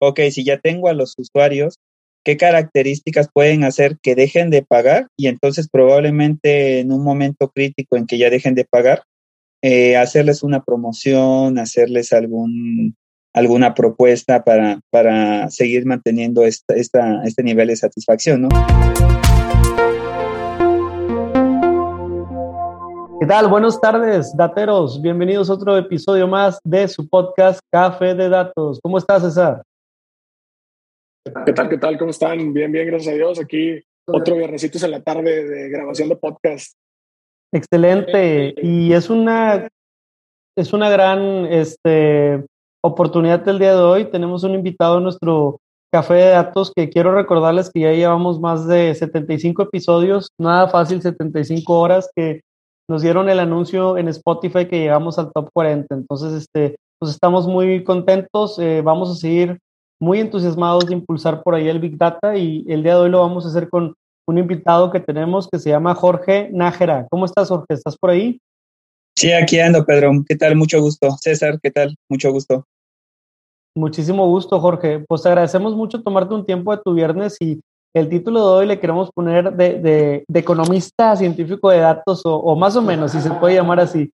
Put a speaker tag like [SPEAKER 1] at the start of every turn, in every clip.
[SPEAKER 1] ok, si ya tengo a los usuarios, ¿qué características pueden hacer que dejen de pagar? Y entonces probablemente en un momento crítico en que ya dejen de pagar, eh, hacerles una promoción, hacerles algún, alguna propuesta para, para seguir manteniendo este nivel de satisfacción, ¿no?
[SPEAKER 2] ¿Qué tal? Buenas tardes, dateros. Bienvenidos a otro episodio más de su podcast Café de Datos. ¿Cómo estás, César?
[SPEAKER 3] ¿Qué tal? ¿Qué tal? ¿Cómo están? Bien, bien, gracias a Dios. Aquí otro viernesitos en la tarde de grabación de podcast.
[SPEAKER 2] Excelente. Y es una, es una gran este, oportunidad del día de hoy. Tenemos un invitado en nuestro Café de Datos que quiero recordarles que ya llevamos más de 75 episodios. Nada fácil, 75 horas que nos dieron el anuncio en Spotify que llegamos al top 40. Entonces, este, pues estamos muy contentos. Eh, vamos a seguir muy entusiasmados de impulsar por ahí el Big Data y el día de hoy lo vamos a hacer con un invitado que tenemos que se llama Jorge Nájera. ¿Cómo estás, Jorge? ¿Estás por ahí?
[SPEAKER 1] Sí, aquí ando, Pedro. ¿Qué tal? Mucho gusto. César, ¿qué tal? Mucho gusto.
[SPEAKER 2] Muchísimo gusto, Jorge. Pues te agradecemos mucho tomarte un tiempo de tu viernes y el título de hoy le queremos poner de, de, de economista científico de datos o, o, más o menos, si se puede llamar así.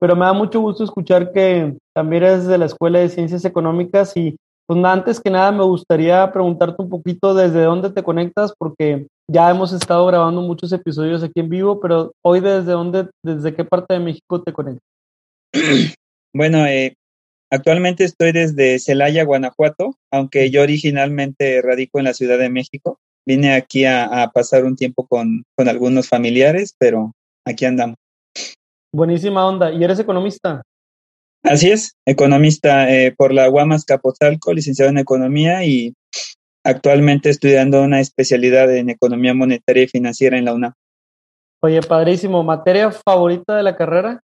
[SPEAKER 2] Pero me da mucho gusto escuchar que también eres de la Escuela de Ciencias Económicas y pues antes que nada me gustaría preguntarte un poquito desde dónde te conectas porque ya hemos estado grabando muchos episodios aquí en vivo, pero hoy desde dónde, desde qué parte de México te conectas.
[SPEAKER 1] Bueno, eh, actualmente estoy desde Celaya, Guanajuato, aunque yo originalmente radico en la Ciudad de México vine aquí a, a pasar un tiempo con, con, algunos familiares, pero aquí andamos.
[SPEAKER 2] Buenísima onda. ¿Y eres economista?
[SPEAKER 1] Así es, economista eh, por la Guamas Capotalco, licenciado en Economía y actualmente estudiando una especialidad en Economía Monetaria y Financiera en la UNAM.
[SPEAKER 2] Oye, padrísimo. ¿Materia favorita de la carrera?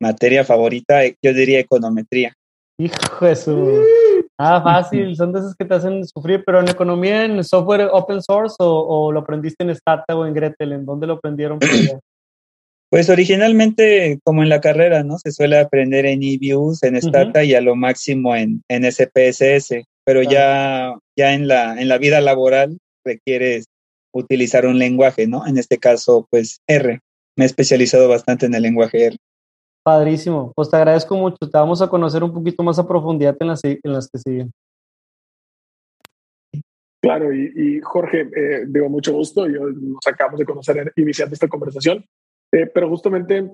[SPEAKER 1] Materia favorita, yo diría econometría.
[SPEAKER 2] Hijo de su... Ah, fácil, son de esas que te hacen sufrir, pero en economía, en software open source o, o lo aprendiste en Stata o en Gretel, ¿en dónde lo aprendieron?
[SPEAKER 1] Pues originalmente, como en la carrera, ¿no? Se suele aprender en eViews, en Stata uh -huh. y a lo máximo en, en SPSS, pero ya, ya en, la, en la vida laboral requieres utilizar un lenguaje, ¿no? En este caso, pues R. Me he especializado bastante en el lenguaje R.
[SPEAKER 2] Padrísimo. Pues te agradezco mucho. Te vamos a conocer un poquito más a profundidad en las, en las que siguen.
[SPEAKER 3] Claro, y, y Jorge, eh, digo, mucho gusto. Yo nos acabamos de conocer iniciando esta conversación, eh, pero justamente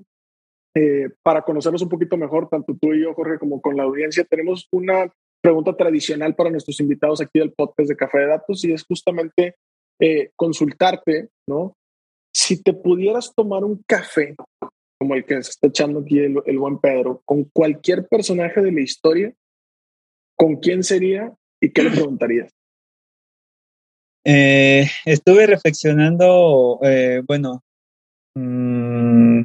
[SPEAKER 3] eh, para conocernos un poquito mejor, tanto tú y yo, Jorge, como con la audiencia, tenemos una pregunta tradicional para nuestros invitados aquí del podcast de Café de Datos y es justamente eh, consultarte, ¿no? Si te pudieras tomar un café como el que se está echando aquí el, buen Pedro, con cualquier personaje de la historia, ¿con quién sería y qué le preguntarías?
[SPEAKER 1] Estuve reflexionando, bueno, mmm,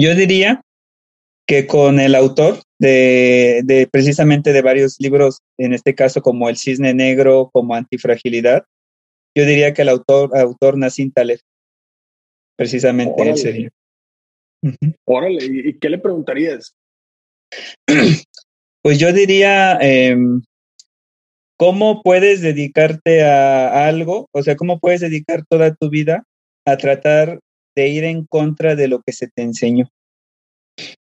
[SPEAKER 1] yo diría que con el autor de, de, precisamente de varios libros, en este caso como El Cisne Negro, como Antifragilidad, yo diría que el autor, autor Nassim Taleb, precisamente
[SPEAKER 3] Órale.
[SPEAKER 1] él sería.
[SPEAKER 3] Órale, ¿y, ¿y qué le preguntarías?
[SPEAKER 1] Pues yo diría, eh, ¿cómo puedes dedicarte a, a, algo? O sea, ¿cómo puedes dedicar toda tu vida a tratar de ir en contra de lo que se te enseñó?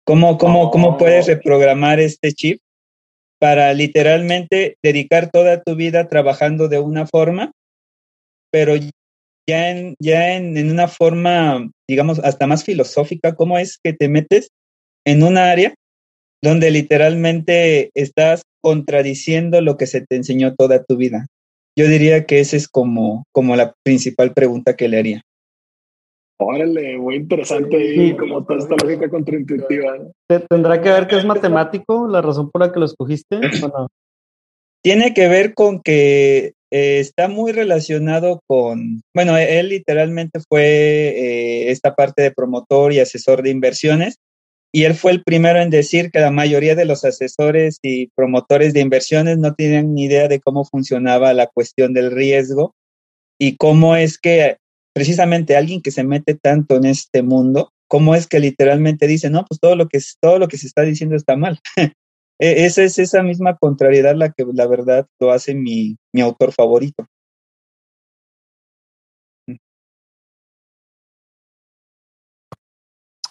[SPEAKER 1] ¿Cómo, cómo, oh. cómo puedes reprogramar este chip para literalmente dedicar toda tu vida trabajando de una forma, pero ya en, ya en, en una forma, digamos, hasta más filosófica, ¿cómo es que te metes en un área donde literalmente estás contradiciendo lo que se te enseñó toda tu vida? Yo diría que esa es como, como la principal pregunta que le haría.
[SPEAKER 3] Órale, muy interesante y como toda esta lógica contraintuitiva.
[SPEAKER 2] ¿Tendrá que ver que es matemático la razón por la que lo escogiste o no?
[SPEAKER 1] Tiene que ver con que eh, está muy relacionado con, bueno, él literalmente fue eh, esta parte de promotor y asesor de inversiones y él fue el primero en decir que la mayoría de los asesores y promotores de inversiones no tienen ni idea de cómo funcionaba la cuestión del riesgo y cómo es que precisamente alguien que se mete tanto en este mundo, cómo es que literalmente dice, no, pues todo lo que, todo lo que se está diciendo está mal. e, esa es esa misma contrariedad la que la verdad lo hace mi, mi autor favorito.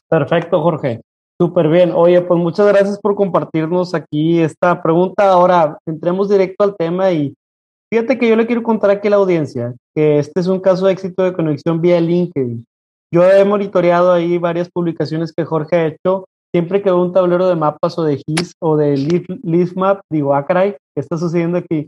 [SPEAKER 2] Perfecto, Jorge. Súper bien. Oye, pues muchas gracias por compartirnos aquí esta pregunta. Ahora entremos directo al tema y fíjate que yo le quiero contar aquí a la audiencia este es un caso de éxito de conexión vía LinkedIn. Yo he monitoreado ahí varias publicaciones que Jorge ha hecho. Siempre que veo un tablero de mapas o de GIS o de Leaf, Map, digo, ah, ¿qué está sucediendo aquí?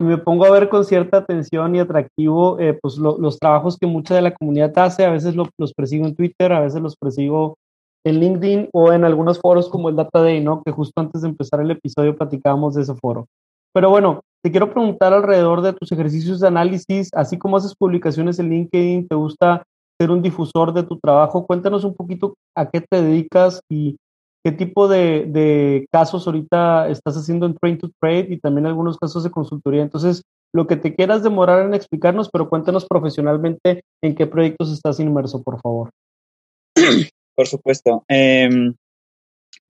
[SPEAKER 2] Y me pongo a ver con cierta atención y atractivo eh, pues los trabajos que mucha de la comunidad hace. A veces los persigo en Twitter, a veces los persigo en LinkedIn o en algunos foros como el Data Day, ¿no? Que justo antes de empezar el episodio platicábamos de ese foro. Pero bueno, te quiero preguntar alrededor de tus ejercicios de análisis, así como haces publicaciones en LinkedIn, te gusta ser un difusor de tu trabajo. Cuéntanos un poquito a qué te dedicas y qué tipo de, casos ahorita estás haciendo en Train to Trade y también algunos casos de consultoría. Entonces, lo que te quieras demorar en explicarnos, pero cuéntanos profesionalmente en qué proyectos estás inmerso, por favor.
[SPEAKER 1] Por supuesto. Em,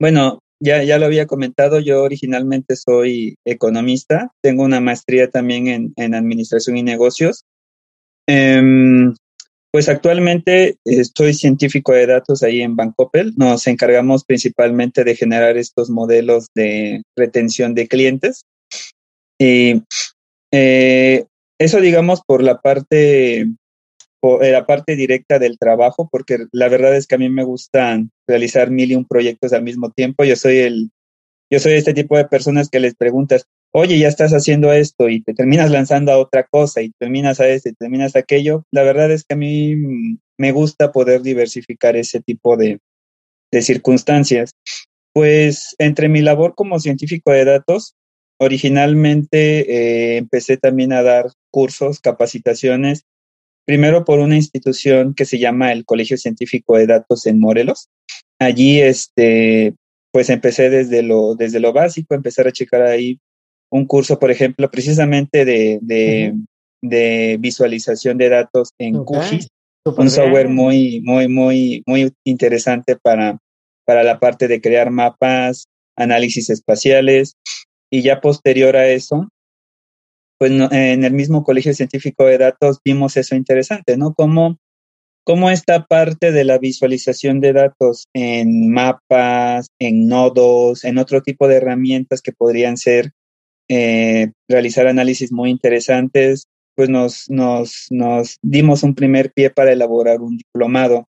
[SPEAKER 1] bueno, ya, ya lo había comentado, yo originalmente soy economista, tengo una maestría también en, en Administración y Negocios. Em, pues actualmente soy científico de datos ahí en Bancopel. Nos encargamos principalmente de generar estos modelos de retención de clientes. Y eh, eso, digamos, por la parte eh, la parte directa del trabajo, porque la verdad es que a mí me gustan realizar mil y un proyectos al mismo tiempo. Yo soy el, yo soy este tipo de personas que les preguntas, oye, ya estás haciendo esto y te terminas lanzando a otra cosa y terminas a esto y terminas a aquello. La verdad es que a mí me gusta poder diversificar ese tipo de, de circunstancias. Pues entre mi labor como científico de datos, originalmente eh, empecé también a dar cursos, capacitaciones primero por una institución que se llama el Colegio Científico de Datos en Morelos. Allí, este, pues empecé desde lo, desde lo básico, empezar a checar ahí un curso, por ejemplo, precisamente de, de, visualización de datos en QGIS, un software muy, muy, muy, muy interesante para, para la parte de crear mapas, análisis espaciales. Y ya posterior a eso, pues en el mismo Colegio Científico de Datos vimos eso interesante, ¿no? Cómo, cómo esta parte de la visualización de datos en mapas, en nodos, en otro tipo de herramientas que podrían ser eh, realizar análisis muy interesantes, pues nos, nos, nos dimos un primer pie para elaborar un diplomado,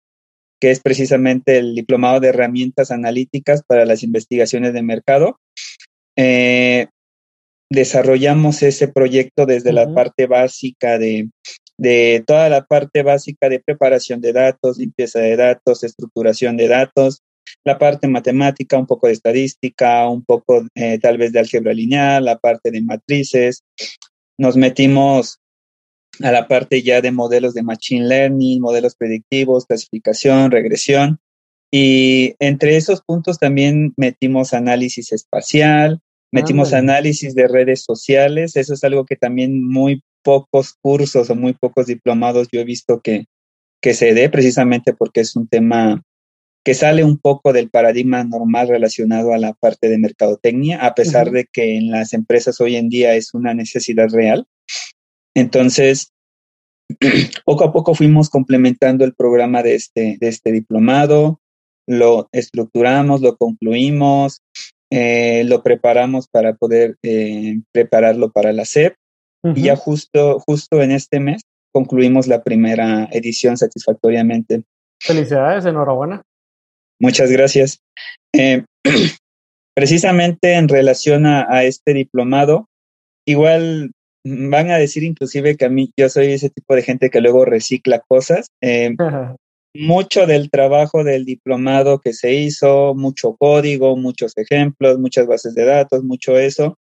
[SPEAKER 1] que es precisamente el diplomado de herramientas analíticas para las investigaciones de mercado. Eh, desarrollamos ese proyecto desde la parte básica de, de toda la parte básica de preparación de datos, limpieza de datos, estructuración de datos, la parte matemática, un poco de estadística, un poco eh, tal vez de álgebra lineal, la parte de matrices. Nos metimos a la parte ya de modelos de machine learning, modelos predictivos, clasificación, regresión. Y entre esos puntos también metimos análisis espacial, Metimos análisis de redes sociales, eso es algo que también muy pocos cursos o muy pocos diplomados yo he visto que, que se dé precisamente porque es un tema que sale un poco del paradigma normal relacionado a la parte de mercadotecnia, a pesar de que en las empresas hoy en día es una necesidad real. Entonces, poco a poco fuimos complementando el programa de este, de este diplomado, lo estructuramos, lo concluimos, eh, lo preparamos para poder eh, prepararlo para la SEP y ya justo, justo en este mes concluimos la primera edición satisfactoriamente.
[SPEAKER 2] Felicidades, enhorabuena.
[SPEAKER 1] Muchas gracias. Eh, precisamente en relación a, este diplomado, igual van a decir inclusive que a mí yo soy ese tipo de gente que luego recicla cosas mucho del trabajo del diplomado que se hizo, mucho código, muchos ejemplos, muchas bases de datos, mucho eso,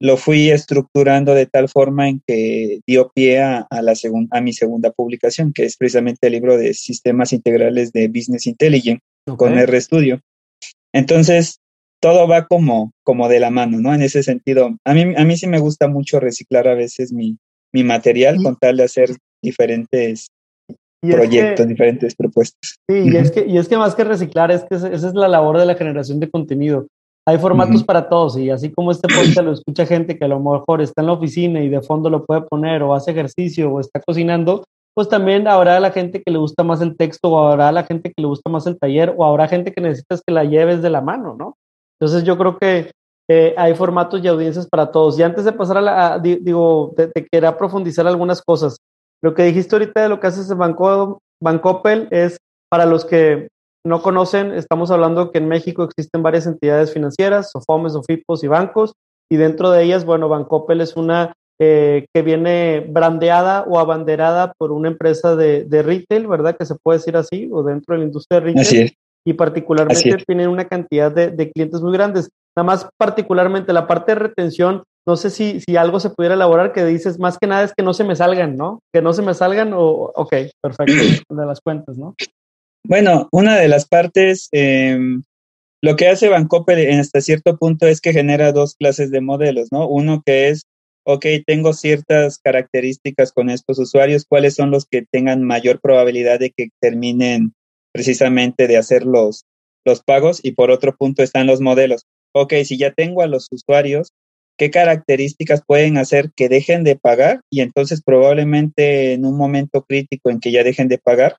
[SPEAKER 1] lo fui estructurando de tal forma en que dio pie a, la a mi segunda publicación, que es precisamente el libro de Sistemas Integrales de Business Intelligence con RStudio. Entonces, todo va como, como de la mano, ¿no? En ese sentido, a mí, a mí sí me gusta mucho reciclar a veces mi, mi material, con tal de hacer diferentes proyectos, diferentes propuestas.
[SPEAKER 2] Sí, y, es que, y es que más que reciclar, es que esa es la labor de la generación de contenido. hay formatos para todos y así como este podcast lo escucha gente que a lo mejor está en la oficina y de fondo lo puede poner o hace ejercicio o está cocinando, pues también habrá la gente que le gusta más el texto o habrá la gente que le gusta más el taller o habrá gente que necesitas que la lleves de la mano, ¿no? Entonces yo creo que eh, hay formatos y audiencias para todos. Y antes de pasar a la, digo, te, quería profundizar algunas cosas. Lo que dijiste ahorita de lo que haces en Banco, Bancopel es para los que no conocen, estamos hablando que en México existen varias entidades financieras, SOFOMES, SOFIPOS y bancos, y dentro de ellas, bueno, Bancopel es una eh, que viene brandeada o abanderada por una empresa de, retail, ¿verdad? Que se puede decir así, o dentro de la industria de retail. Y particularmente tienen una cantidad de, clientes muy grandes. Nada más particularmente la parte de retención, no sé si, si algo se pudiera elaborar que dices, más que nada es que no se me salgan, ¿no? Que no se me salgan o, ok, perfecto, de las cuentas, ¿no?
[SPEAKER 1] Bueno, una de las partes, em, lo que hace Bancoppel en hasta cierto punto es que genera dos clases de modelos, ¿no? Uno que es, ok, tengo ciertas características con estos usuarios, ¿cuáles son los que tengan mayor probabilidad de que terminen precisamente de hacer los, los pagos? Y por otro punto están los modelos. Ok, si ya tengo a los usuarios, ¿qué características pueden hacer que dejen de pagar? Y entonces probablemente en un momento crítico en que ya dejen de pagar,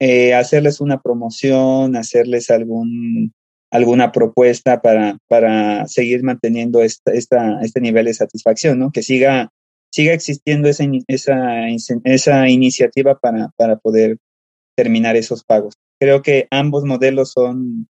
[SPEAKER 1] eh, hacerles una promoción, hacerles algún, alguna propuesta para, para seguir manteniendo esta, este nivel de satisfacción, ¿no? Que siga, siga existiendo esa, esa, esa iniciativa para, para poder terminar esos pagos. Creo que ambos modelos son,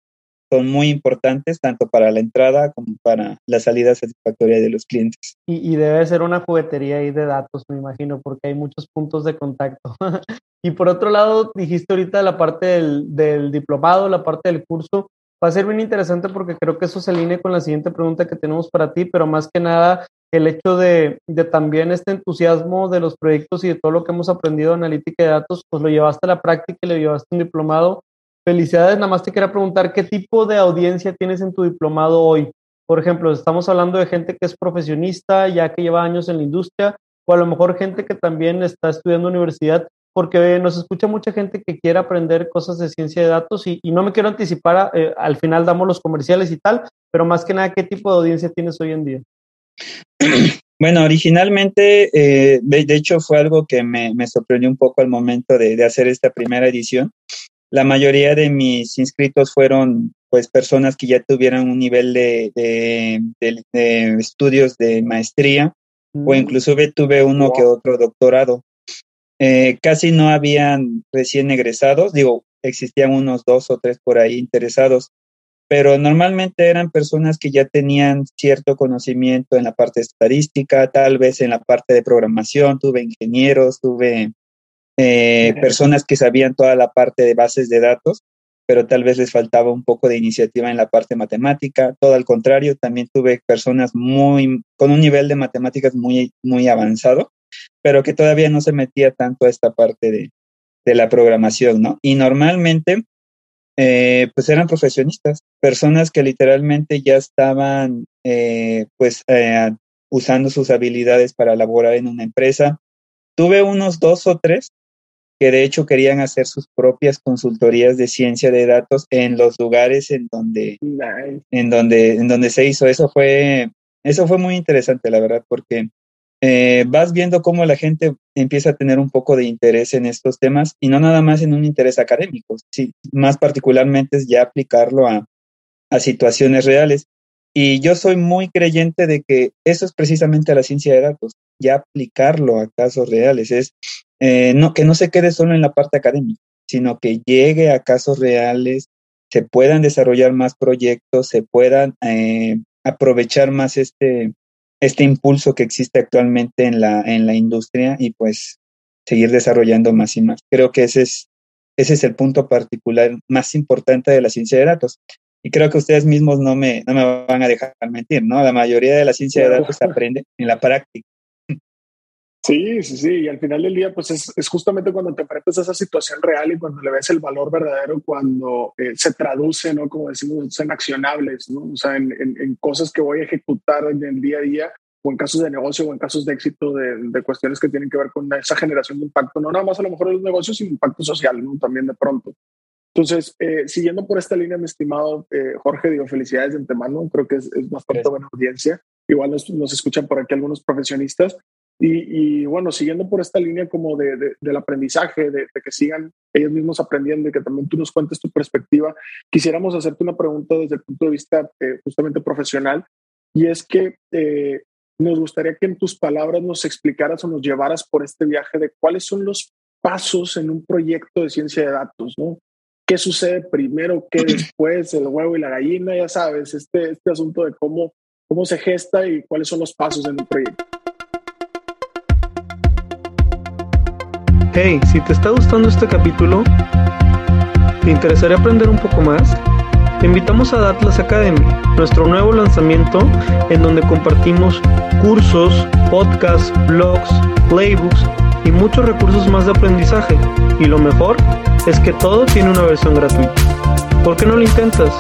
[SPEAKER 1] son muy importantes tanto para la entrada como para la salida satisfactoria de los clientes.
[SPEAKER 2] Y, debe ser una juguetería ahí de datos, me imagino, porque hay muchos puntos de contacto. Y por otro lado, dijiste ahorita la parte del, diplomado, la parte del curso. Va a ser bien interesante porque creo que eso se alinea con la siguiente pregunta que tenemos para ti, pero más que nada el hecho de, también este entusiasmo de los proyectos y de todo lo que hemos aprendido en analítica de datos, pues lo llevaste a la práctica y le llevaste un diplomado. Felicidades, nada más te quería preguntar, ¿qué tipo de audiencia tienes en tu diplomado hoy? Por ejemplo, estamos hablando de gente que es profesionista, ya que lleva años en la industria, o a lo mejor gente que también está estudiando universidad porque nos escucha mucha gente que quiere aprender cosas de ciencia de datos y, no me quiero anticipar, eh, al final damos los comerciales y tal, pero más que nada, ¿qué tipo de audiencia tienes hoy en día?
[SPEAKER 1] Bueno, originalmente, eh, de, hecho, fue algo que me, sorprendió un poco al momento de, hacer esta primera edición. La mayoría de mis inscritos fueron pues personas que ya tuvieran un nivel de, estudios de maestría o mm. inclusive tuve uno que otro doctorado. Eh, casi no habían recién egresados, digo, existían unos dos o tres por ahí interesados, pero normalmente eran personas que ya tenían cierto conocimiento en la parte estadística, tal vez en la parte de programación, tuve ingenieros, tuve eh, personas que sabían toda la parte de bases de datos, pero tal vez les faltaba un poco de iniciativa en la parte matemática. Todo al contrario, también tuve personas muy con un nivel de matemáticas muy muy avanzado pero que todavía no se metía tanto a esta parte de, la programación, ¿no? Y normalmente, eh, pues eran profesionistas, personas que literalmente ya estaban, eh, pues, eh, usando sus habilidades para laborar en una empresa. Tuve unos dos o tres que de hecho querían hacer sus propias consultorías de ciencia de datos en los lugares en donde, en donde, en donde se hizo. Eso fue, eso fue muy interesante, la verdad, porque eh, vas viendo cómo la gente empieza a tener un poco de interés en estos temas y no nada más en un interés académico, sí, más particularmente es ya aplicarlo a, situaciones reales. Y yo soy muy creyente de que eso es precisamente la ciencia de datos, ya aplicarlo a casos reales, es eh, no, que no se quede solo en la parte académica, sino que llegue a casos reales, se puedan desarrollar más proyectos, se puedan eh, aprovechar más este, este impulso que existe actualmente en la, en la industria y pues seguir desarrollando más y más. Creo que ese es, ese es el punto particular más importante de la ciencia de datos. Y creo que ustedes mismos no me, no me van a dejar mentir, ¿no? La mayoría de la ciencia de datos se aprende en la práctica.
[SPEAKER 3] Sí, sí, sí. Y al final del día, pues es, es, justamente cuando te enfrentas a esa situación real y cuando le ves el valor verdadero, cuando eh, se traduce, ¿no? Como decimos, en accionables, ¿no? O sea, en, en, cosas que voy a ejecutar en el día a día o en casos de negocio o en casos de éxito de, de, cuestiones que tienen que ver con esa generación de impacto, no nada más a lo mejor en los negocios, sino impacto social, ¿no? También de pronto. Entonces, eh, siguiendo por esta línea, mi estimado eh, Jorge, digo felicidades de antemano, creo que es, bastante buena audiencia. Igual nos, escuchan por aquí algunos profesionistas. Y, bueno, siguiendo por esta línea como de, del aprendizaje, de, que sigan ellos mismos aprendiendo y que también tú nos cuentes tu perspectiva, quisiéramos hacerte una pregunta desde el punto de vista eh, justamente profesional. Y es que nos gustaría que en tus palabras nos explicaras o nos llevaras por este viaje de cuáles son los pasos en un proyecto de ciencia de datos, ¿no? ¿Qué sucede primero, qué después, el huevo y la gallina? Ya sabes, este, este asunto de cómo, cómo se gesta y cuáles son los pasos en un proyecto.
[SPEAKER 2] Hey, si te está gustando este capítulo, ¿te interesaría aprender un poco más? Te invitamos a Datlas Academy, nuestro nuevo lanzamiento en donde compartimos cursos, podcasts, blogs, playbooks y muchos recursos más de aprendizaje. Y lo mejor es que todo tiene una versión gratuita. ¿Por qué no lo intentas?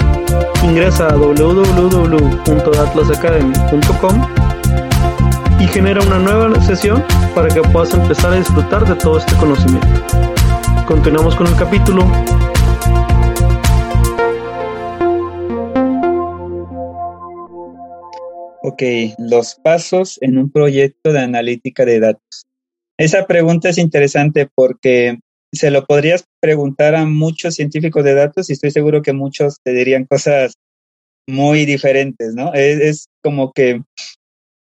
[SPEAKER 2] Ingresa a www.atlasacademy.com y genera una nueva sesión para que puedas empezar a disfrutar de todo este conocimiento. Continuamos con el capítulo
[SPEAKER 1] Ok, los pasos en un proyecto de analítica de datos. Esa pregunta es interesante porque se lo podrías preguntar a muchos científicos de datos y estoy seguro que muchos te dirían cosas muy diferentes, ¿no? Es, como que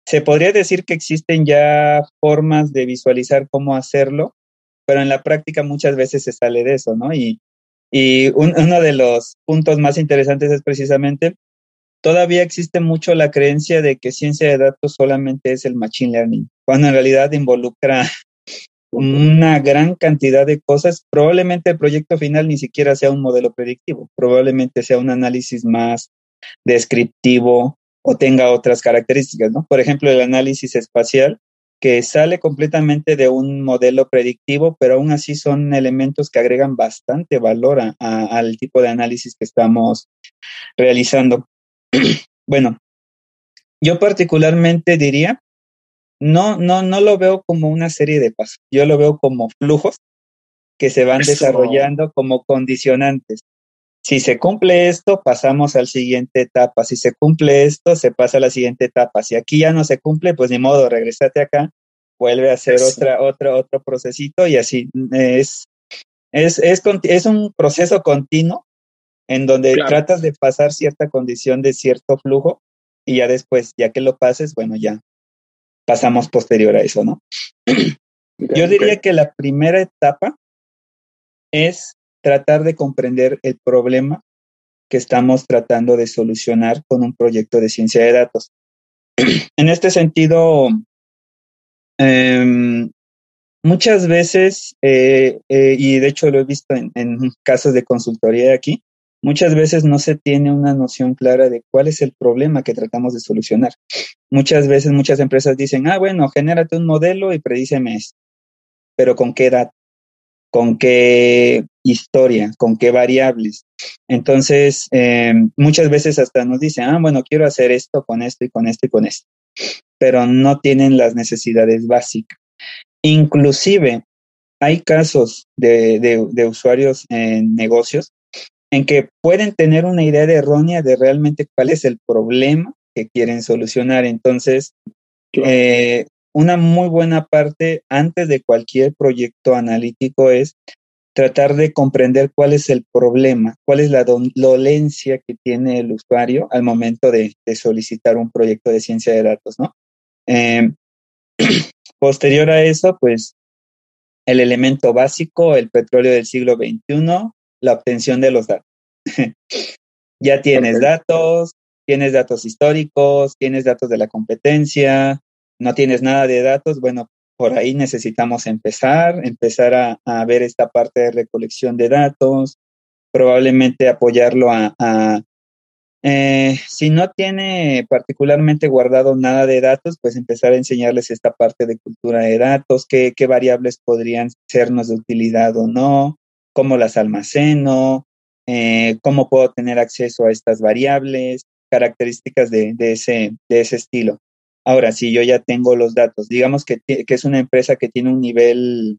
[SPEAKER 1] se podría decir que existen ya formas de visualizar cómo hacerlo, pero en la práctica muchas veces se sale de eso, ¿no? Y, y uno de los puntos más interesantes es precisamente todavía existe mucho la creencia de que ciencia de datos solamente es el machine learning, cuando en realidad involucra una gran cantidad de cosas. Probablemente el proyecto final ni siquiera sea un modelo predictivo, probablemente sea un análisis más descriptivo o tenga otras características, ¿no? Por ejemplo, el análisis espacial, que sale completamente de un modelo predictivo, pero aún así son elementos que agregan bastante valor al tipo de análisis que estamos realizando. bueno, yo particularmente diría, no, no, no lo veo como una serie de pasos, yo lo veo como flujos que se van desarrollando como condicionantes. Si se cumple esto, pasamos a la siguiente etapa. Si se cumple esto, se pasa a la siguiente etapa. Si aquí ya no se cumple, pues ni modo, regresate acá, vuelve a hacer otra, otro, otro procesito y así es, es, es, es un proceso continuo en donde tratas de pasar cierta condición de cierto flujo y ya después, ya que lo pases, bueno, ya pasamos posterior a eso, ¿no? Yo diría que la primera etapa es tratar de comprender el problema que estamos tratando de solucionar con un proyecto de ciencia de datos. en este sentido, em, muchas veces, eh, eh, y de hecho lo he visto en, casos de consultoría aquí, muchas veces no se tiene una noción clara de cuál es el problema que tratamos de solucionar. Muchas veces muchas empresas dicen, ah, bueno, genérate un modelo y predíceme esto. Pero ¿con qué edad? ¿Con qué historia? ¿Con qué variables? Entonces, em, muchas veces hasta nos dicen, ah, bueno, quiero hacer esto con esto y con esto y con esto. Pero no tienen las necesidades básicas. Inclusive, hay casos de, de usuarios en negocios en que pueden tener una idea errónea de realmente cuál es el problema que quieren solucionar. Entonces, eh, una muy buena parte antes de cualquier proyecto analítico es tratar de comprender cuál es el problema, cuál es la dolencia que tiene el usuario al momento de, solicitar un proyecto de ciencia de datos, ¿no? Em, posterior a eso, pues el elemento básico, el petróleo del siglo XXI, la obtención de los datos. ya tienes datos, tienes datos históricos, tienes datos de la competencia, no tienes nada de datos, bueno, por ahí necesitamos empezar, empezar a, ver esta parte de recolección de datos, probablemente apoyarlo a, eh, si no tiene particularmente guardado nada de datos, pues empezar a enseñarles esta parte de cultura de datos, qué, variables podrían sernos de utilidad o no, cómo las almaceno, eh, cómo puedo tener acceso a estas variables, características de, ese, de ese estilo. Ahora, si yo ya tengo los datos, digamos que, es una empresa que tiene un nivel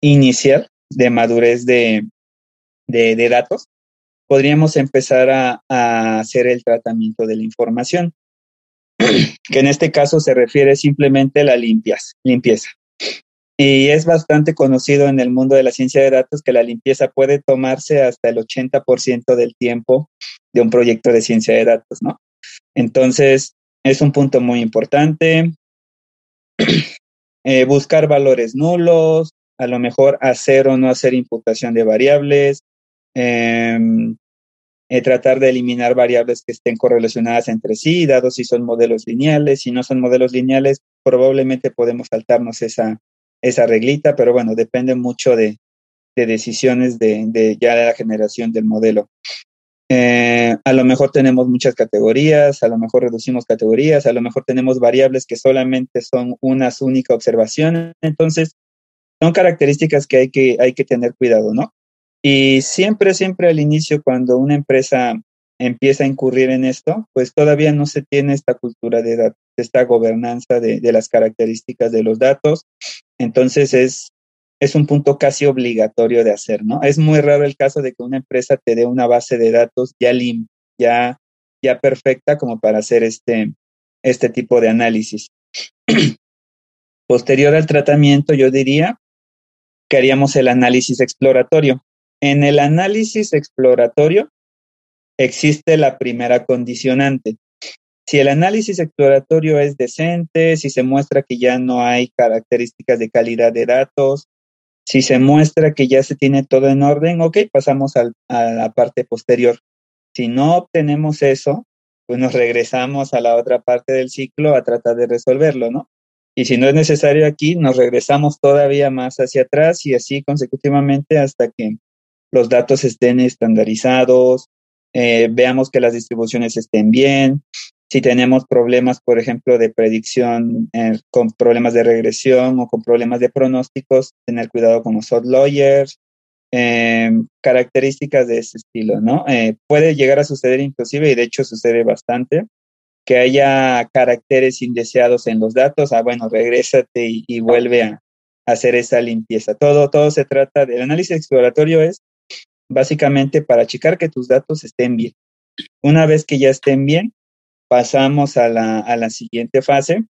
[SPEAKER 1] inicial de madurez de, de, datos, podríamos empezar a, a, hacer el tratamiento de la información, que en este caso se refiere simplemente a la limpieza. Y es bastante conocido en el mundo de la ciencia de datos que la limpieza puede tomarse hasta el 80% del tiempo de un proyecto de ciencia de datos, ¿no? Entonces, es un punto muy importante. Eh, buscar valores nulos, a lo mejor hacer o no hacer imputación de variables, em, eh, tratar de eliminar variables que estén correlacionadas entre sí, dados si son modelos lineales. Si no son modelos lineales, probablemente podemos saltarnos esa, esa reglita, pero bueno, depende mucho de, de decisiones de, de, ya de la generación del modelo. Eh, a lo mejor tenemos muchas categorías, a lo mejor reducimos categorías, a lo mejor tenemos variables que solamente son unas únicas observaciones. Entonces, son características que hay que, hay que tener cuidado, ¿no? Y siempre, siempre al inicio, cuando una empresa empieza a incurrir en esto, pues todavía no se tiene esta cultura de datos, esta gobernanza de, de las características de los datos. Entonces es es un punto casi obligatorio de hacer, ¿no? Es muy raro el caso de que una empresa te dé una base de datos ya limpia, ya, ya perfecta como para hacer este, este tipo de análisis. Posterior al tratamiento, yo diría que haríamos el análisis exploratorio. En el análisis exploratorio existe la primera condicionante. Si el análisis exploratorio es decente, si se muestra que ya no hay características de calidad de datos, si se muestra que ya se tiene todo en orden, ok, pasamos a la parte posterior. Si no obtenemos eso, pues nos regresamos a la otra parte del ciclo a tratar de resolverlo, ¿no? Y si no es necesario aquí, nos regresamos todavía más hacia atrás y así consecutivamente hasta que los datos estén estandarizados, eh, veamos que las distribuciones estén bien, si tenemos problemas, por ejemplo, de predicción eh, con problemas de regresión o con problemas de pronósticos, tener cuidado con los lawyers, em, características de ese estilo, ¿no? Eh, puede llegar a suceder inclusive, y de hecho sucede bastante, que haya caracteres indeseados en los datos, ah, bueno, regrésate y, vuelve a, a, hacer esa limpieza. Todo, todo se trata del análisis exploratorio es básicamente para checar que tus datos estén bien. Una vez que ya estén bien, pasamos a la, a la siguiente fase,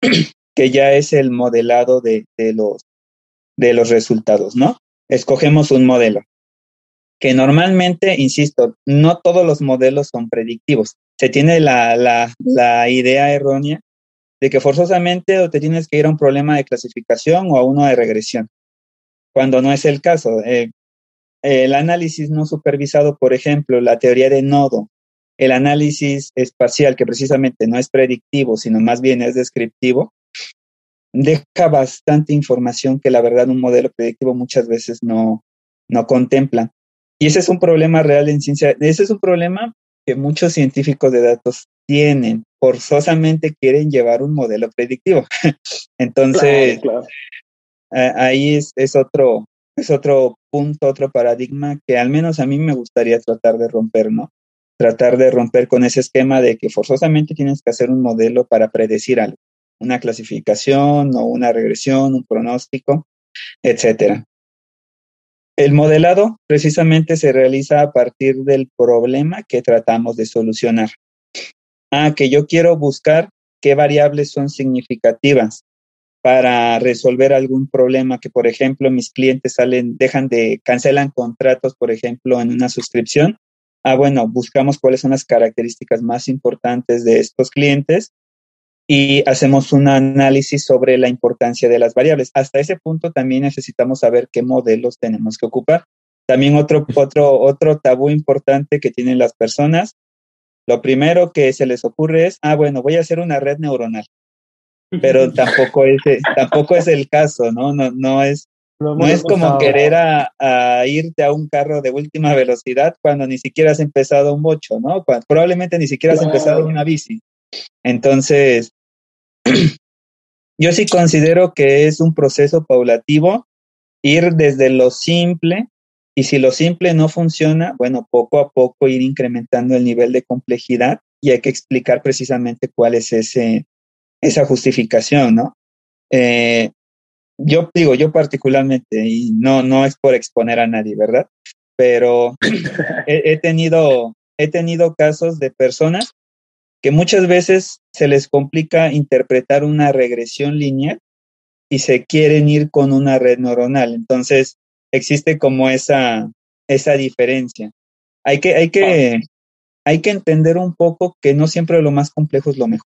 [SPEAKER 1] que ya es el modelado de, de, los, de los resultados, ¿no? Escogemos un modelo, que normalmente, insisto, no todos los modelos son predictivos. Se tiene la, la, la idea errónea de que forzosamente o te tienes que ir a un problema de clasificación o a uno de regresión, cuando no es el caso. Eh, el análisis no supervisado, por ejemplo, la teoría de nodo, el análisis espacial, que precisamente no es predictivo, sino más bien es descriptivo, deja bastante información que la verdad un modelo predictivo muchas veces no, no contempla. Y ese es un problema real en ciencia, ese es un problema que muchos científicos de datos tienen, forzosamente quieren llevar un modelo predictivo. Entonces, ahí es, es, otro, es otro punto, otro paradigma que al menos a mí me gustaría tratar de romper, ¿no? Tratar de romper con ese esquema de que forzosamente tienes que hacer un modelo para predecir algo, una clasificación o una regresión, un pronóstico, etcétera. El modelado precisamente se realiza a partir del problema que tratamos de solucionar. Ah, que yo quiero buscar qué variables son significativas para resolver algún problema que, por ejemplo, mis clientes salen, dejan de, cancelan contratos, por ejemplo, en una suscripción ah, bueno, buscamos cuáles son las características más importantes de estos clientes y hacemos un análisis sobre la importancia de las variables. Hasta ese punto también necesitamos saber qué modelos tenemos que ocupar. También otro, otro, otro tabú importante que tienen las personas, lo primero que se les ocurre es, ah, bueno, voy a hacer una red neuronal. Pero tampoco es, tampoco es el caso, ¿no? No, no es, no es como querer a, irte a un carro de última velocidad cuando ni siquiera has empezado un bocho, ¿no? probablemente ni siquiera has empezado una bici. Entonces, yo sí considero que es un proceso paulativo ir desde lo simple y si lo simple no funciona, bueno, poco a poco ir incrementando el nivel de complejidad y hay que explicar precisamente cuál es ese, esa justificación, ¿no? Eh, yo digo, yo particularmente, y no, no es por exponer a nadie, ¿verdad? pero he, tenido, he tenido casos de personas que muchas veces se les complica interpretar una regresión lineal y se quieren ir con una red neuronal. Entonces, existe como esa, esa diferencia. Hay que, hay que, hay que entender un poco que no siempre lo más complejo es lo mejor.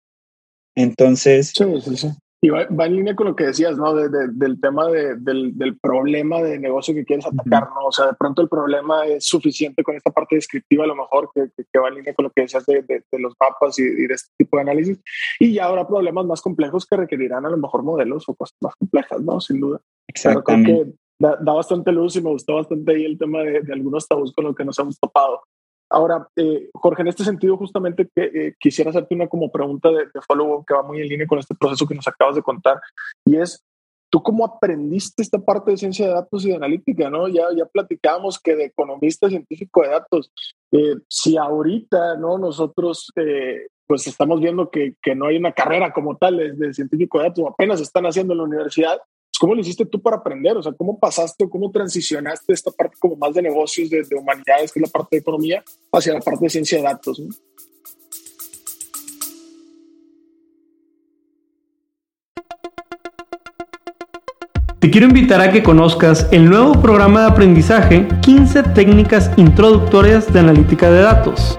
[SPEAKER 1] Entonces,
[SPEAKER 3] sí, sí, sí. Y va, en línea con lo que decías, ¿no? del tema del, del, problema de negocio que quieres atacar, ¿no? O sea, de pronto el problema es suficiente con esta parte descriptiva, a lo mejor, que, que, va en línea con lo que decías de, de los mapas y, de este tipo de análisis. Y ya habrá problemas más complejos que requerirán a lo mejor modelos o cosas más complejas, ¿no? Sin duda.
[SPEAKER 1] Exactamente.
[SPEAKER 3] creo que da, da, bastante luz y me gustó bastante ahí el tema de, de algunos tabús con los que nos hemos topado. Ahora, eh, Jorge, en este sentido, justamente que, eh, quisiera hacerte una como pregunta de, de follow-up que va muy en línea con este proceso que nos acabas de contar, y es, ¿tú cómo aprendiste esta parte de ciencia de datos y de analítica? ¿no? Ya, ya platicamos que de economista científico de datos, eh, si ahorita ¿no? nosotros pues estamos viendo que, que, no hay una carrera como tal de, de científico de datos, apenas están haciendo en la universidad, ¿cómo lo hiciste tú para aprender? O sea, ¿cómo pasaste, cómo transicionaste esta parte como más de negocios, de, humanidades, que es la parte de economía, hacia la parte de ciencia de datos?
[SPEAKER 2] Te quiero invitar a que conozcas el nuevo programa de aprendizaje 15 técnicas introductorias de analítica de datos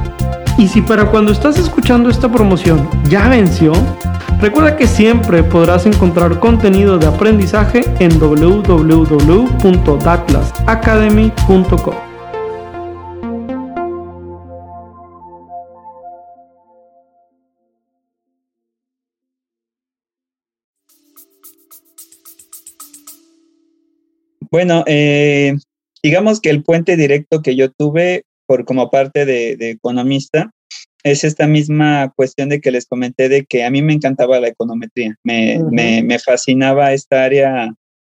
[SPEAKER 2] Y si para cuando estás escuchando esta promoción ya venció, recuerda que siempre podrás encontrar contenido de aprendizaje en www.datlasacademy.com.
[SPEAKER 1] Bueno, eh, digamos que el puente directo que yo tuve por como parte de, economista, es esta misma cuestión de que les comenté de que a mí me encantaba la econometría, me, me, fascinaba esta área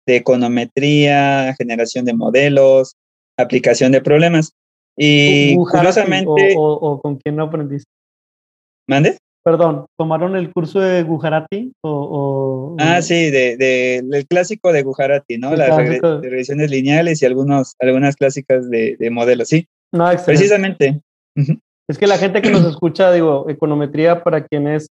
[SPEAKER 1] de econometría, generación de modelos, aplicación de problemas. Y curiosamente...
[SPEAKER 2] O, con quién no aprendiste?
[SPEAKER 1] ¿Mande?
[SPEAKER 2] Perdón, ¿tomaron el curso de Gujarati? O,
[SPEAKER 1] ah, sí, de, de, del clásico de Gujarati, ¿no? Las regresiones lineales y algunos, algunas clásicas de, de modelos, sí. No, Precisamente.
[SPEAKER 2] Es que la gente que nos escucha, digo, econometría para quien es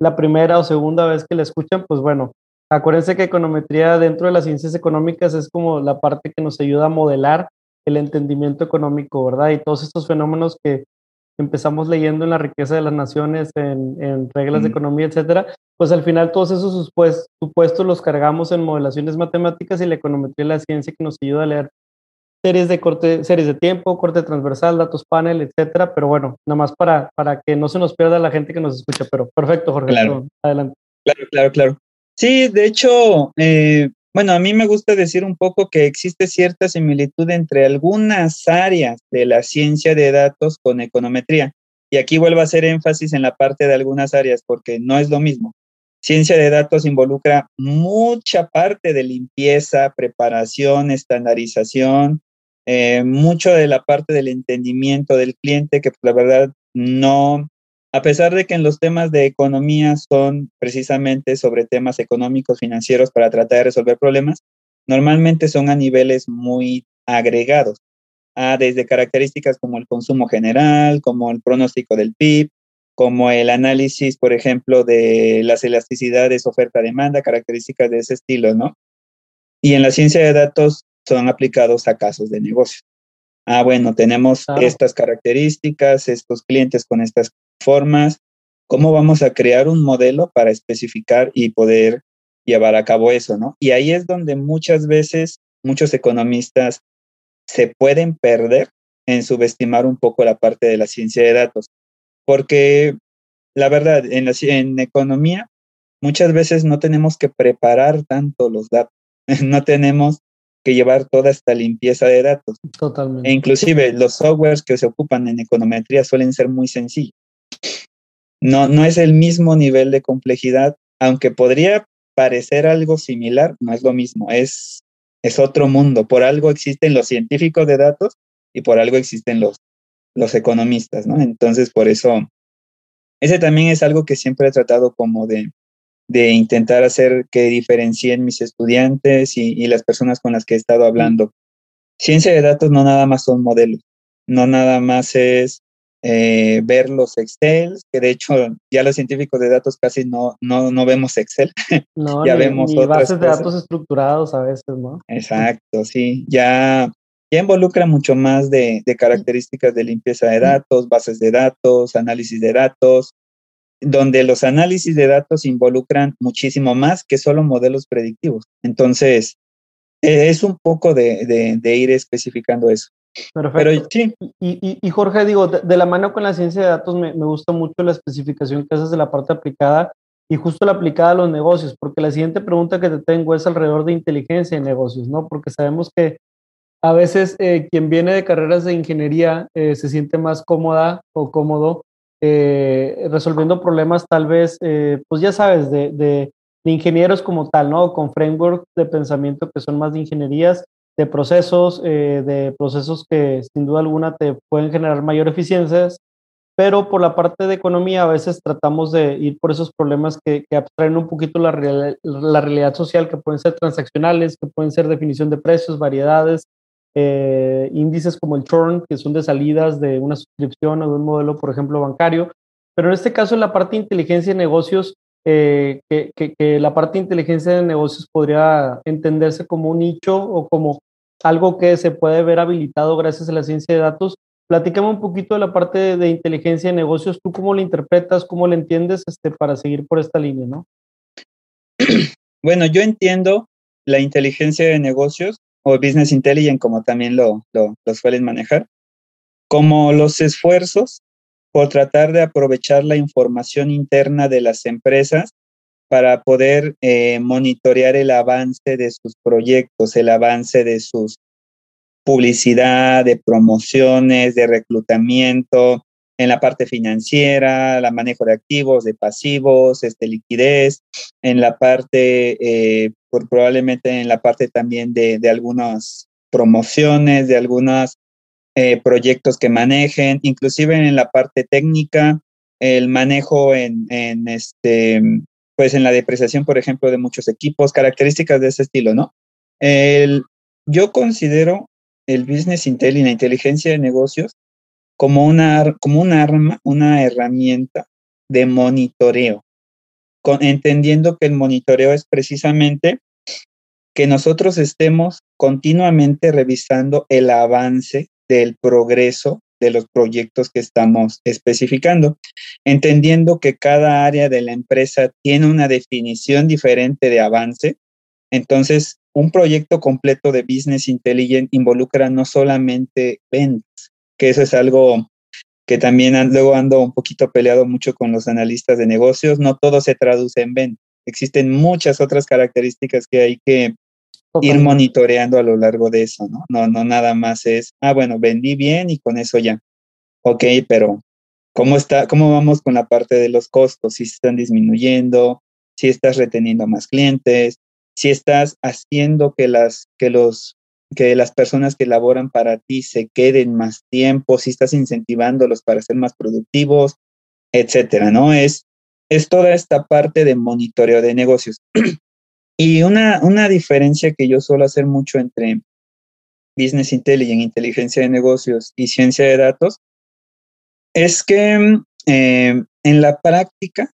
[SPEAKER 2] la primera o segunda vez que la escuchan, pues bueno, acuérdense que econometría dentro de las ciencias económicas es como la parte que nos ayuda a modelar el entendimiento económico, ¿verdad? Y todos estos fenómenos que empezamos leyendo en la riqueza de las naciones, en, reglas de economía, etcétera, pues al final todos esos supuestos los cargamos en modelaciones matemáticas y la econometría es la ciencia que nos ayuda a leer series de corte, series de tiempo, corte transversal, datos panel, etcétera, pero bueno, nada más para, para que no se nos pierda la gente que nos escucha, pero perfecto, Jorge,
[SPEAKER 1] claro.
[SPEAKER 2] adelante.
[SPEAKER 1] Claro, claro, claro. Sí, de hecho, eh, bueno, a mí me gusta decir un poco que existe cierta similitud entre algunas áreas de la ciencia de datos con econometría. Y aquí vuelvo a hacer énfasis en la parte de algunas áreas porque no es lo mismo. Ciencia de datos involucra mucha parte de limpieza, preparación, estandarización, eh, mucho de la parte del entendimiento del cliente, que pues, la verdad no, a pesar de que en los temas de economía son precisamente sobre temas económicos, financieros para tratar de resolver problemas, normalmente son a niveles muy agregados, a desde características como el consumo general, como el pronóstico del PIB, como el análisis, por ejemplo, de las elasticidades oferta-demanda, características de ese estilo, ¿no? Y en la ciencia de datos son aplicados a casos de negocio. Ah, bueno, tenemos estas características, estos clientes con estas formas. ¿Cómo vamos a crear un modelo para especificar y poder llevar a cabo eso, no? Y ahí es donde muchas veces muchos economistas se pueden perder en subestimar un poco la parte de la ciencia de datos, porque la verdad, en, la, en economía muchas veces no tenemos que preparar tanto los datos, no tenemos que llevar toda esta limpieza de datos.
[SPEAKER 2] Totalmente.
[SPEAKER 1] E inclusive los softwares que se ocupan en econometría suelen ser muy sencillos. No, no es el mismo nivel de complejidad, aunque podría parecer algo similar, no es lo mismo, es, es otro mundo. Por algo existen los científicos de datos y por algo existen los, los economistas, ¿no? Entonces, por eso, ese también es algo que siempre he tratado como de, de intentar hacer que diferencien mis estudiantes y, las personas con las que he estado hablando. Ciencia de datos no nada más son modelos, no nada más es eh, ver los Excel, que de hecho ya los científicos de datos casi no, no, no vemos Excel.
[SPEAKER 2] No, ya vemos bases de datos estructurados a veces, ¿no?
[SPEAKER 1] Exacto, sí. Ya, ya involucra mucho más de, de características de limpieza de datos, bases de datos, análisis de datos, donde los análisis de datos involucran muchísimo más que solo modelos predictivos. Entonces, e, es un poco de, ir especificando eso.
[SPEAKER 2] Perfecto. y, Jorge, digo, de, la mano con la ciencia de datos me, me, gusta mucho la especificación que haces de la parte aplicada y justo la aplicada a los negocios, porque la siguiente pregunta que te tengo es alrededor de inteligencia en negocios, ¿no? Porque sabemos que a veces eh, quien viene de carreras de ingeniería eh, se siente más cómoda o cómodo eh, resolviendo problemas tal vez, eh, pues ya sabes, de, de, ingenieros como tal, ¿no? Con frameworks de pensamiento que son más de ingenierías, de procesos, eh, de procesos que sin duda alguna te pueden generar mayor eficiencias, pero por la parte de economía a veces tratamos de ir por esos problemas que, que abstraen un poquito la, la realidad social, que pueden ser transaccionales, que pueden ser definición de precios, variedades, eh, índices como el churn, que son de salidas de una suscripción o de un modelo, por ejemplo, bancario. Pero en este caso, la parte de inteligencia de negocios, eh, que, la parte de inteligencia de negocios podría entenderse como un nicho o como algo que se puede ver habilitado gracias a la ciencia de datos. Platícame un poquito de la parte de, de inteligencia de negocios. ¿Tú cómo la interpretas, cómo la entiendes este, para seguir por esta línea, no?
[SPEAKER 1] Bueno, yo entiendo la inteligencia de negocios o Business Intelligence, como también lo, lo, suelen manejar, como los esfuerzos por tratar de aprovechar la información interna de las empresas para poder eh, monitorear el avance de sus proyectos, el avance de sus publicidad, de promociones, de reclutamiento, en la parte financiera, la manejo de activos, de pasivos, este, liquidez, en la parte, eh, por, probablemente en la parte también de, de algunas promociones, de algunos eh, proyectos que manejen, inclusive en la parte técnica, el manejo en, en, este, pues en la depreciación, por ejemplo, de muchos equipos, características de ese estilo, ¿no? El, yo considero el business intel y la inteligencia de negocios como una, como un arma, una herramienta de monitoreo, con, entendiendo que el monitoreo es precisamente que nosotros estemos continuamente revisando el avance del progreso de los proyectos que estamos especificando, entendiendo que cada área de la empresa tiene una definición diferente de avance. Entonces, un proyecto completo de Business Intelligence involucra no solamente ventas, que eso es algo que también luego ando un poquito peleado mucho con los analistas de negocios, no todo se traduce en venta. Existen muchas otras características que hay que ir monitoreando a lo largo de eso, ¿no? No, no nada más es, ah, bueno, vendí bien y con eso ya. Ok, pero ¿cómo está, cómo vamos con la parte de los costos? Si están disminuyendo, si estás reteniendo más clientes, si estás haciendo que las, que los que las personas que laboran para ti se queden más tiempo, si estás incentivándolos para ser más productivos, etcétera, ¿no? Es, es toda esta parte de monitoreo de negocios. y una, una diferencia que yo suelo hacer mucho entre Business Intelligence, inteligencia de negocios y ciencia de datos, es que eh, en la práctica,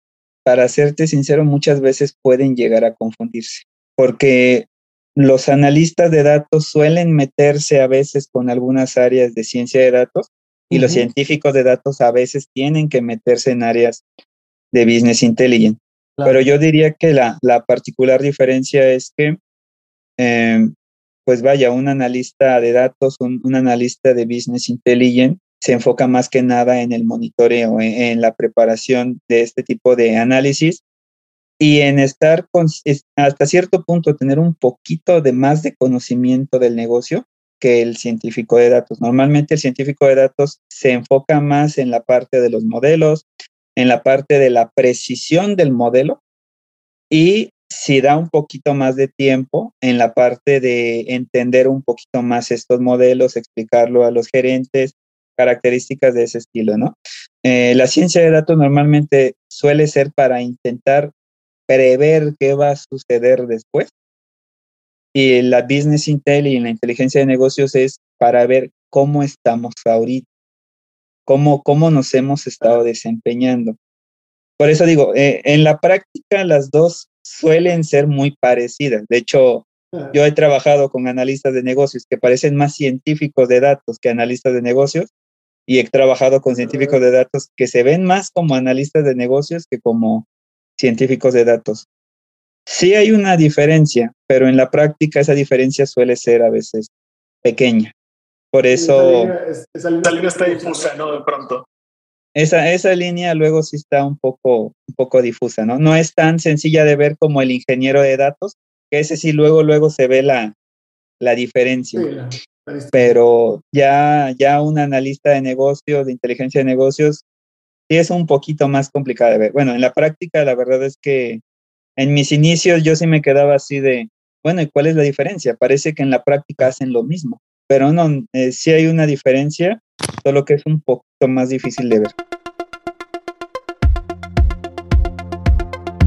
[SPEAKER 1] para serte sincero, muchas veces pueden llegar a confundirse, porque los analistas de datos suelen meterse a veces con algunas áreas de ciencia de datos y los científicos de datos a veces tienen que meterse en áreas de business intelligence. Pero yo diría que la, particular diferencia es que, em, pues vaya, un analista de datos, un, analista de business intelligence se enfoca más que nada en el monitoreo, en la preparación de este tipo de análisis y en estar con, hasta cierto punto, tener un poquito de más de conocimiento del negocio que el científico de datos. Normalmente el científico de datos se enfoca más en la parte de los modelos, en la parte de la precisión del modelo y si da un poquito más de tiempo en la parte de entender un poquito más estos modelos, explicarlo a los gerentes, características de ese estilo, ¿no? Eh, la ciencia de datos normalmente suele ser para intentar prever qué va a suceder después. Y la business intel y la inteligencia de negocios es para ver cómo estamos ahorita, cómo, cómo nos hemos estado desempeñando. Por eso digo, eh, en la práctica las dos suelen ser muy parecidas. De hecho, yo he trabajado con analistas de negocios que parecen más científicos de datos que analistas de negocios y he trabajado con científicos de datos que se ven más como analistas de negocios que como científicos de datos. Sí hay una diferencia, pero en la práctica esa diferencia suele ser a veces pequeña. Por eso...
[SPEAKER 3] Esa línea, está difusa, ¿no? De pronto.
[SPEAKER 1] Esa, esa línea luego sí está un poco, un poco difusa, ¿no? No es tan sencilla de ver como el ingeniero de datos, que ese sí luego, luego se ve la, la diferencia. Pero ya, ya un analista de negocios, de inteligencia de negocios, sí es un poquito más complicado de ver. Bueno, en la práctica la verdad es que en mis inicios yo sí me quedaba así de, bueno, ¿y cuál es la diferencia? Parece que en la práctica hacen lo mismo, pero no, eh, sí hay una diferencia, solo que es un poquito más difícil de ver.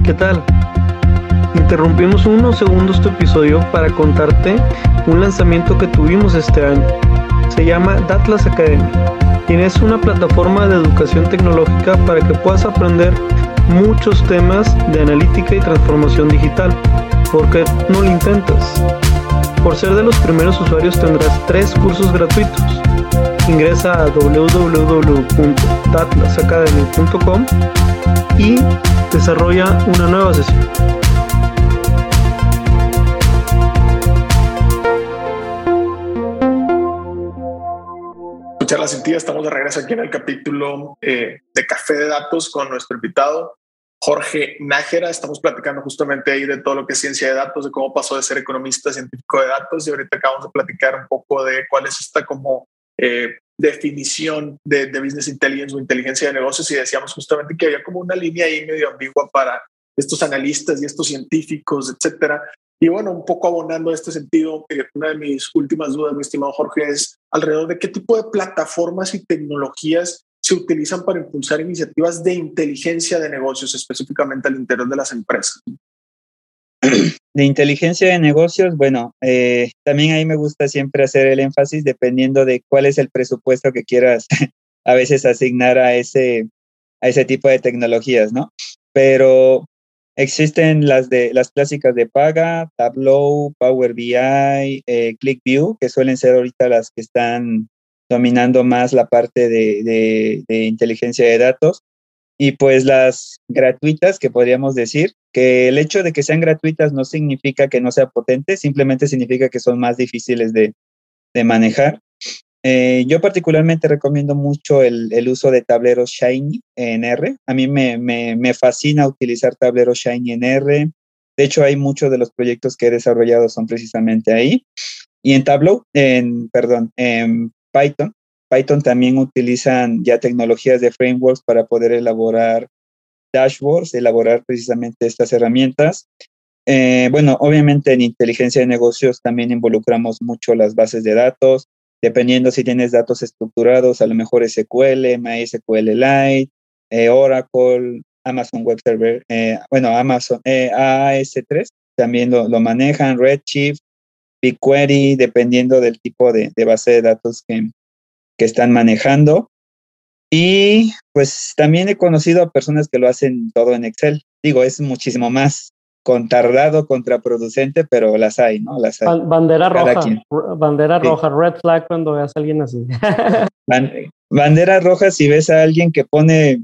[SPEAKER 2] ¿Qué tal? Interrumpimos unos segundos tu episodio para contarte un lanzamiento que tuvimos este año. Se llama Datlas Academy. Tienes una plataforma de educación tecnológica para que puedas aprender muchos temas de analítica y transformación digital. ¿Por qué no lo intentas? Por ser de los primeros usuarios tendrás tres cursos gratuitos. Ingresa a www.datlasacademy.com y desarrolla una nueva sesión.
[SPEAKER 3] Charla sentida. Estamos de regreso aquí en el capítulo eh, de Café de Datos con nuestro invitado Jorge Nájera. Estamos platicando justamente ahí de todo lo que es ciencia de datos, de cómo pasó de ser economista a científico de datos y ahorita acabamos de platicar un poco de cuál es esta como eh, definición de, de, business intelligence o inteligencia de negocios y decíamos justamente que había como una línea ahí medio ambigua para estos analistas y estos científicos, etcétera, y bueno, un poco abonando este sentido, eh, una de mis últimas dudas, mi estimado Jorge, es alrededor de qué tipo de plataformas y tecnologías se utilizan para impulsar iniciativas de inteligencia de negocios, específicamente al interior de las empresas.
[SPEAKER 1] De inteligencia de negocios, bueno, eh, también ahí me gusta siempre hacer el énfasis dependiendo de cuál es el presupuesto que quieras a veces asignar a ese, a ese tipo de tecnologías, ¿no? Pero Existen las de las clásicas de paga, Tableau, Power BI, eh, ClickView, que suelen ser ahorita las que están dominando más la parte de, inteligencia de datos. Y pues las gratuitas, que podríamos decir, que el hecho de que sean gratuitas no significa que no sea potente, simplemente significa que son más difíciles de, de manejar. Eh, yo particularmente recomiendo mucho el, uso de tableros Shiny en R. A mí me, fascina utilizar tableros Shiny en R. De hecho, hay muchos de los proyectos que he desarrollado son precisamente ahí. Y en Tableau, en, perdón, en Python, Python también utilizan ya tecnologías de frameworks para poder elaborar dashboards, elaborar precisamente estas herramientas. Eh, bueno, obviamente en inteligencia de negocios también involucramos mucho las bases de datos, dependiendo si tienes datos estructurados, a lo mejor SQL, MySQLite, eh, Oracle, Amazon Web Server, eh, bueno, Amazon, eh, AS3 también lo, manejan, Redshift, BigQuery, dependiendo del tipo de, base de datos que, que están manejando. Y pues también he conocido a personas que lo hacen todo en Excel. Digo, es muchísimo más con tardado, contraproducente, pero las hay, ¿no? Las hay.
[SPEAKER 2] Bandera roja, bandera roja, red flag cuando veas a alguien así.
[SPEAKER 1] bandera roja si ves a alguien que pone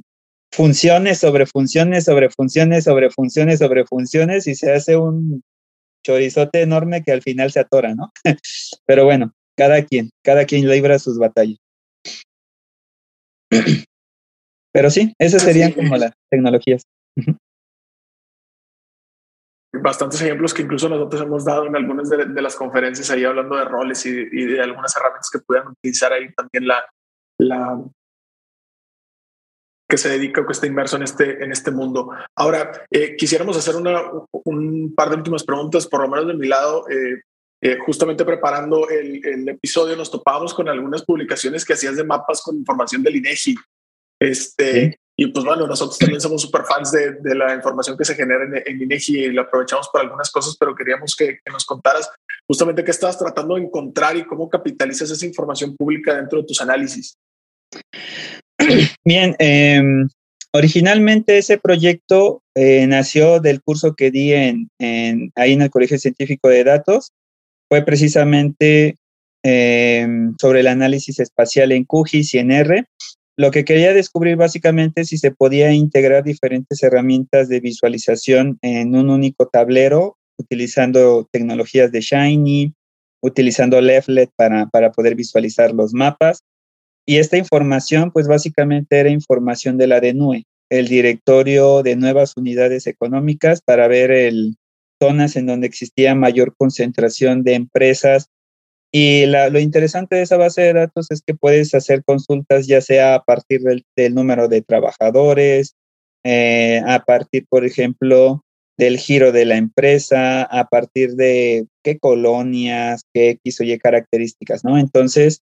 [SPEAKER 1] funciones sobre funciones, sobre funciones, sobre funciones, sobre funciones y se hace un chorizote enorme que al final se atora, ¿no? Pero bueno, cada quien, cada quien libra sus batallas. Pero sí, esas serían como las tecnologías.
[SPEAKER 3] bastantes ejemplos que incluso nosotros hemos dado en algunas de, las conferencias ahí hablando de roles y, de algunas herramientas que pudieran utilizar ahí también la, la que se dedica o que está inmerso en este, en este mundo. Ahora, eh, quisiéramos hacer una, un par de últimas preguntas, por lo menos de mi lado. Eh, eh, justamente preparando el, el, episodio nos topábamos con algunas publicaciones que hacías de mapas con información del INEGI. Este, Y pues bueno, nosotros también somos super fans de, de la información que se genera en, en, INEGI y la aprovechamos para algunas cosas, pero queríamos que, que, nos contaras justamente qué estabas tratando de encontrar y cómo capitalizas esa información pública dentro de tus análisis.
[SPEAKER 1] Bien, eh, originalmente ese proyecto eh, nació del curso que di en, en, ahí en el Colegio Científico de Datos fue precisamente eh, sobre el análisis espacial en QGIS y en R. Lo que quería descubrir básicamente es si se podía integrar diferentes herramientas de visualización en un único tablero, utilizando tecnologías de Shiny, utilizando Leaflet para, para poder visualizar los mapas. Y esta información, pues básicamente era información de la DENUE, el directorio de nuevas unidades económicas para ver el, zonas en donde existía mayor concentración de empresas. Y lo interesante de esa base de datos es que puedes hacer consultas ya sea a partir del, número de trabajadores, eh, a partir, por ejemplo, del giro de la empresa, a partir de qué colonias, qué X o Y características, ¿no? Entonces,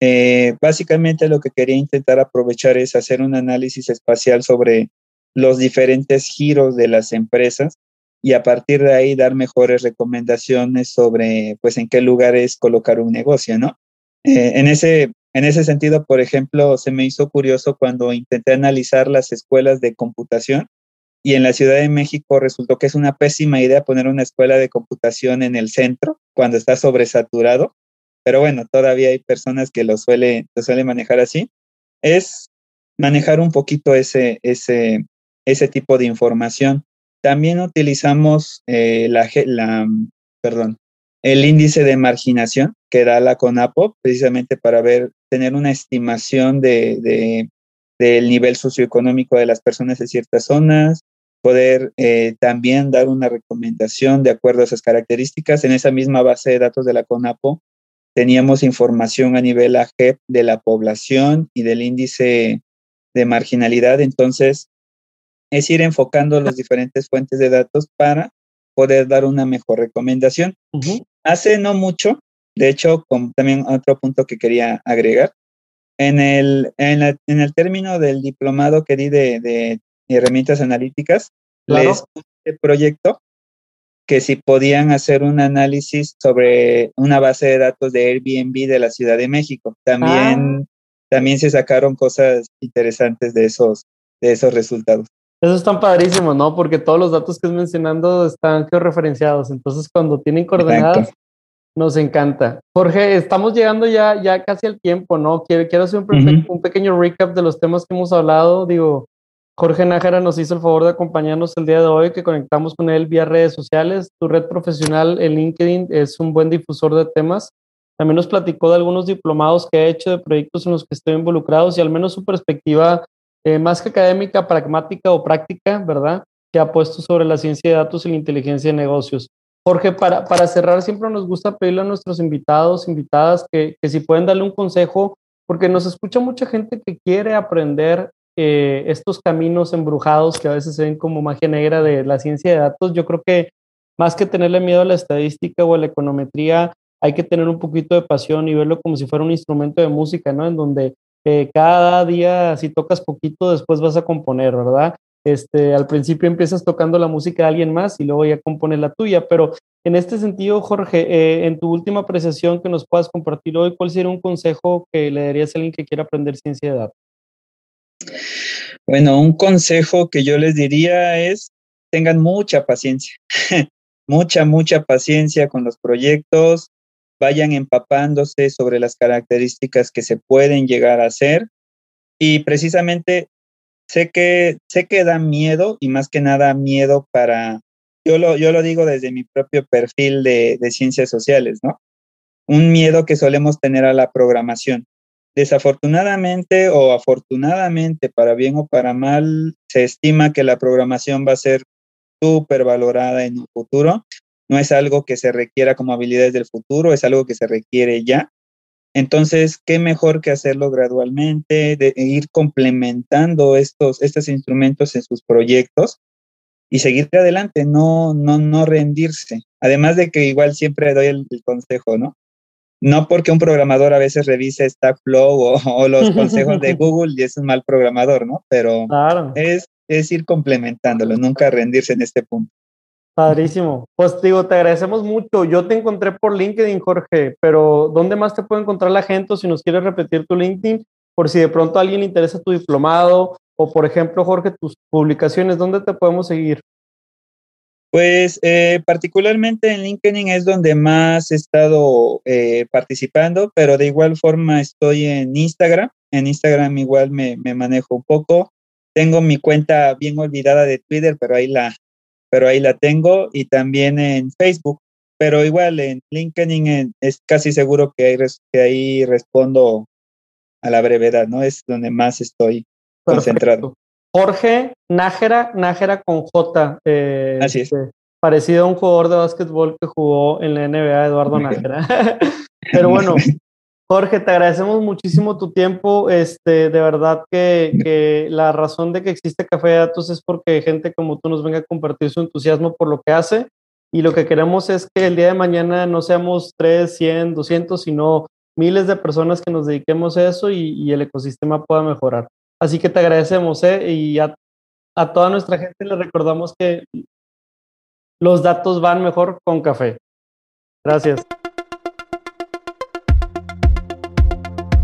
[SPEAKER 1] eh, básicamente lo que quería intentar aprovechar es hacer un análisis espacial sobre los diferentes giros de las empresas y a partir de ahí dar mejores recomendaciones sobre pues en qué lugares colocar un negocio, ¿no? Eh, en, ese, en ese sentido, por ejemplo, se me hizo curioso cuando intenté analizar las escuelas de computación y en la Ciudad de México resultó que es una pésima idea poner una escuela de computación en el centro cuando está sobresaturado, pero bueno, todavía hay personas que lo suelen lo suele manejar así. Es manejar un poquito ese, ese, ese tipo de información. También utilizamos eh, la, el índice de marginación que da la CONAPO precisamente para ver, tener una estimación de, de del nivel socioeconómico de las personas en ciertas zonas, poder eh, también dar una recomendación de acuerdo a esas características. En esa misma base de datos de la CONAPO teníamos información a nivel AGEP de la población y del índice de marginalidad. Entonces, es ir enfocando las diferentes fuentes de datos para poder dar una mejor recomendación. Hace no mucho, de hecho, con también otro punto que quería agregar, en el, en, el término del diplomado que di de, herramientas analíticas, les puse el proyecto que si podían hacer un análisis sobre una base de datos de Airbnb de la Ciudad de México. También, ah. también se sacaron cosas interesantes de esos, de esos resultados.
[SPEAKER 2] Eso están padrísimos, ¿no? Porque todos los datos que es mencionando están georreferenciados. Entonces, cuando tienen coordenadas, nos encanta. Jorge, estamos llegando ya, ya casi al tiempo, ¿no? Quiero, quiero hacer un, un, pequeño recap de los temas que hemos hablado. Digo, Jorge Nájera nos hizo el favor de acompañarnos el día de hoy, que conectamos con él vía redes sociales. Tu red profesional en LinkedIn es un buen difusor de temas. También nos platicó de algunos diplomados que ha hecho, de proyectos en los que estoy involucrados y al menos su perspectiva eh, más que académica, pragmática o práctica, ¿verdad? Que ha puesto sobre la ciencia de datos y la inteligencia de negocios. Jorge, para, para cerrar, siempre nos gusta pedirle a nuestros invitados, invitadas, que, que si pueden darle un consejo, porque nos escucha mucha gente que quiere aprender eh, estos caminos embrujados que a veces se ven como magia negra de la ciencia de datos. Yo creo que más que tenerle miedo a la estadística o a la econometría, hay que tener un poquito de pasión y verlo como si fuera un instrumento de música, ¿no? En donde eh, cada día si tocas poquito, después vas a componer, ¿verdad? Este, al principio empiezas tocando la música de alguien más y luego ya compones la tuya, pero en este sentido, Jorge, eh, en tu última apreciación que nos puedas compartir hoy, ¿cuál sería un consejo que le darías a alguien que quiera aprender ciencia de datos?
[SPEAKER 1] Bueno, un consejo que yo les diría es tengan mucha paciencia, mucha, mucha paciencia con los proyectos, vayan empapándose sobre las características que se pueden llegar a hacer. Y precisamente sé que, sé que da miedo y más que nada miedo para, yo lo, yo lo digo desde mi propio perfil de, ciencias sociales, ¿no? Un miedo que solemos tener a la programación. Desafortunadamente o afortunadamente, para bien o para mal, se estima que la programación va a ser súper valorada en un futuro. No es algo que se requiera como habilidades del futuro, es algo que se requiere ya. Entonces, ¿qué mejor que hacerlo gradualmente, de ir complementando estos, estos instrumentos en sus proyectos y seguir adelante, no, no, no rendirse. Además de que igual siempre doy el, consejo, ¿no? No porque un programador a veces revise Stackflow o, o los consejos de Google y es un mal programador, ¿no? Pero es, es ir complementándolo, nunca rendirse en este punto.
[SPEAKER 2] Padrísimo. Pues digo, te agradecemos mucho. Yo te encontré por LinkedIn, Jorge, pero ¿dónde más te puede encontrar la gente? O si nos quieres repetir tu LinkedIn, por si de pronto a alguien le interesa tu diplomado, o por ejemplo, Jorge, tus publicaciones, ¿dónde te podemos seguir?
[SPEAKER 1] Pues eh, particularmente en LinkedIn es donde más he estado eh, participando, pero de igual forma estoy en Instagram. En Instagram igual me, me manejo un poco. Tengo mi cuenta bien olvidada de Twitter, pero ahí la, pero ahí la tengo y también en Facebook, pero igual en LinkedIn es casi seguro que ahí, que ahí respondo a la brevedad, ¿no? Es donde más estoy concentrado.
[SPEAKER 2] Jorge Nájera, Nájera con J.
[SPEAKER 1] Eh, Así es. Este,
[SPEAKER 2] parecido a un jugador de básquetbol que jugó en la NBA, Eduardo Nájera. Pero bueno, Jorge, te agradecemos muchísimo tu tiempo. Este, de verdad que, la razón de que existe Café de Datos es porque gente como tú nos venga a compartir su entusiasmo por lo que hace. Y lo que queremos es que el día de mañana no seamos 3, 100, 200, sino miles de personas que nos dediquemos a eso y, el ecosistema pueda mejorar. Así que te agradecemos, ¿eh? Y a, a toda nuestra gente le recordamos que los datos van mejor con café. Gracias.